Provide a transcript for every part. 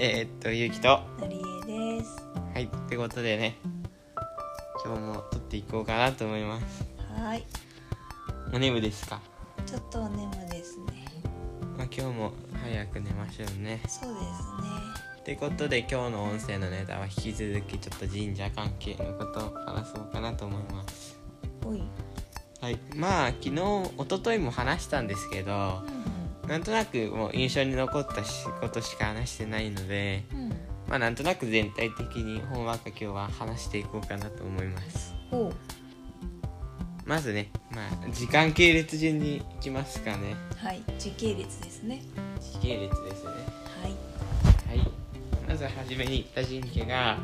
えー、っとゆうきと。のりえです。はいってことでね今日も撮っていこうかなと思います。はい。お眠ですか、ちょっとお眠ですね。まあ、今日も早く寝ましょうね。そうですね。ってことで今日の音声のネタは引き続きちょっと神社関係のことを話そうかなと思います。おい。はい。まあ昨日一昨日も話したんですけどうなんとなくもう印象に残ったしことしか話してないのでんうん。うんまあなんとなく全体的にほんわか今日は話していこうかなと思います。まずねまあ時間系列順にいきますかね。はい時系列ですね。時系列ですね。はい。はい。まず初めに行った神社が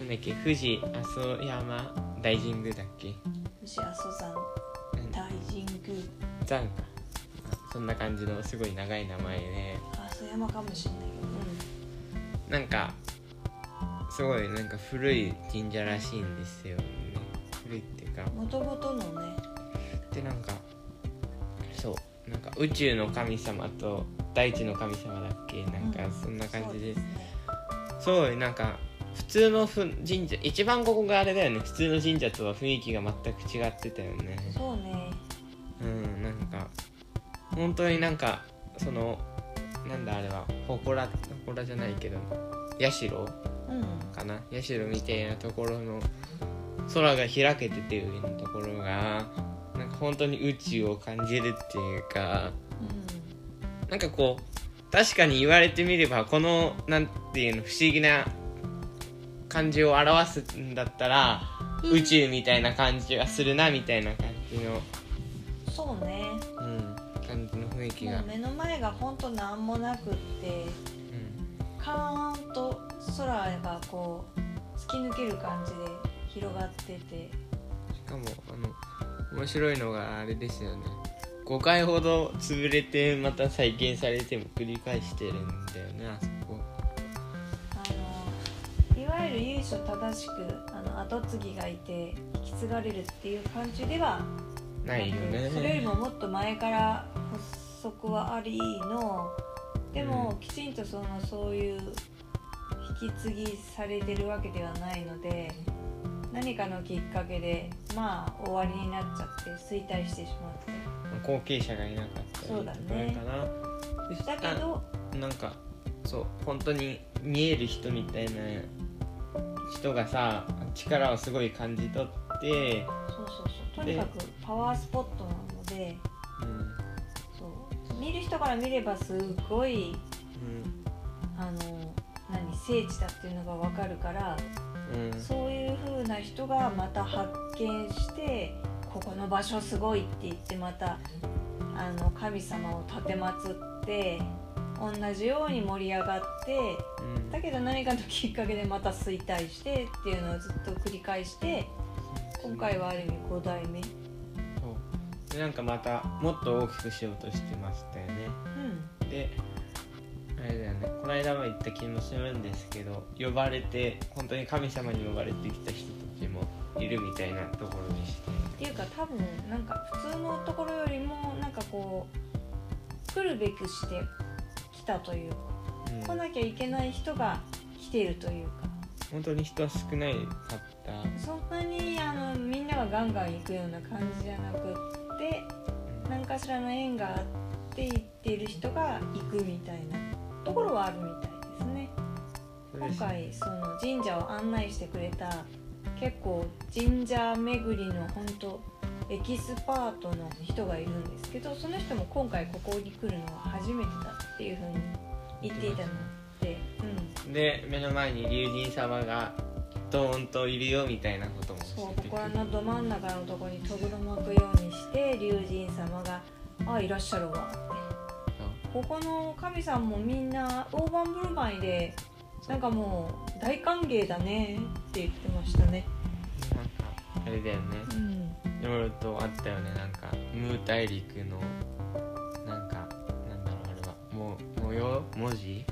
うなんだっけ富士阿蘇山大神宮だっけ？ん牛阿蘇山うん。大神宮。山かそんな感じのすごい長い名前で。阿蘇山かもしれないなんかすごいなんか古い神社らしいんですよね。古いっていうか。けどもともとのね。でなんかそうなんか宇宙の神様と大地の神様だっけ？なんかうん。そんな感じで、そうすね。すごいなんか普通のふ神社一番ここがあれだよね。普通の神社とは雰囲気が全く違ってたよね。そうね。うんなんか本当になんかそのなんだあれは祠祠じゃないけど社？うん。かな？社みたいなところの空が開けてて上のところがなんか本当に宇宙を感じるっていうかなんかこう確かに言われてみればこのなんていうの不思議な感じを表すんだったら、うん。宇宙みたいな感じがするなみたいな感じの、うんそうね。うん、感じの雰囲気が。もう、目の前がほんと何もなくってうん、カーンと空がこう突き抜ける感じで広がってて。しかもあの面白いのがあれですよね。5回ほど潰れてまた再建されても繰り返してるんだよねあそこ。あのいわゆる由緒正しくあの後継ぎがいて引き継がれるっていう感じではないよね。くそれよりももっと前から発足はありのでも、うきちんとそのそういう引き継ぎされてるわけではないので何かのきっかけでまあ終わりになっちゃって衰退してしまって。後継者がいなかったりとかかなでだけどなんかそう本当に見える人みたいな人がさ力をすごい感じ取って、そうそうそう。とにかくパワースポットなのでうんそう。見る人から見ればすごいあの何聖地だっていうのが分かるからうん。うんそういう風な人がまた発見してここの場所すごいって言ってまたあの神様を立てまつって同じように盛り上がってうん。だけど何かのきっかけでまた衰退してっていうのをずっと繰り返して今回はある意味5代目。そう。でなんかまたもっと大きくしようとしてましたよね。うん。であれだよね。この間も言った気もするんですけど呼ばれて本当に神様に呼ばれてきた人たちもいるみたいなところでして。っていうか多分なんか普通のところよりもなんかこう来るべくして来たというかうん。来なきゃいけない人が来てるというか本当に人は少ないかったそんなにあのみんながガンガン行くような感じじゃなくって何かしらの縁があって行っている人が行くみたいなところはあるみたいですね。今回その神社を案内してくれた結構神社巡りの本当エキスパートの人がいるんですけどその人も今回ここに来るのは初めてだっていうふうに言っていたので、目の前に龍神様がドーンといるよみたいなこともそう教えてくれここらのど真ん中のとこにとぐろ巻くようにして龍神様が「あいらっしゃるわ」ってここの神さんもみんな大盤振る舞いでなんかもう大歓迎だねって言ってましたね。なんかあれだよね。うん。いろいろとあったよね。なんかムー大陸のなんかなんだろうあれは。もう模様？文字？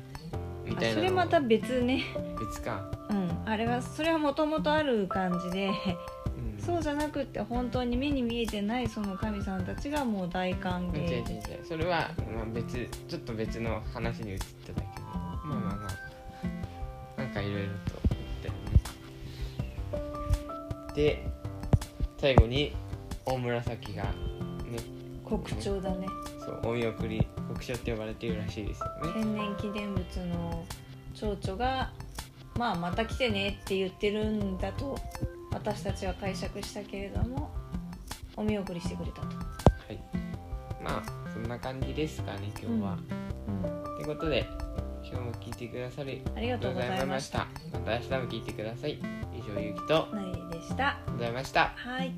たいなの。それまた別ね。別か、うん。あれはそれはもともとある感じで。うん、そうじゃなくって本当に目に見えてないその神さんたちがもう大歓違う違う違迎う。それは、まあ、別ちょっと別の話に移っただけどまあまあまあ。かいろいろと思ったよねで最後に大紫がね。国鳥だねそうお見送り国鳥って呼ばれているらしいですよね天然記念物の蝶々がまあまた来てねって言ってるんだと私たちは解釈したけれどもお見送りしてくれたと。はいまあそんな感じですかね今日は、うん、ということで今日も聞いてくださりありがとうございました。また明日も聞いてください以上ゆきとなりでした。ございましたはい。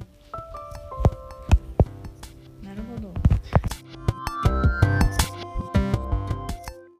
なるほど。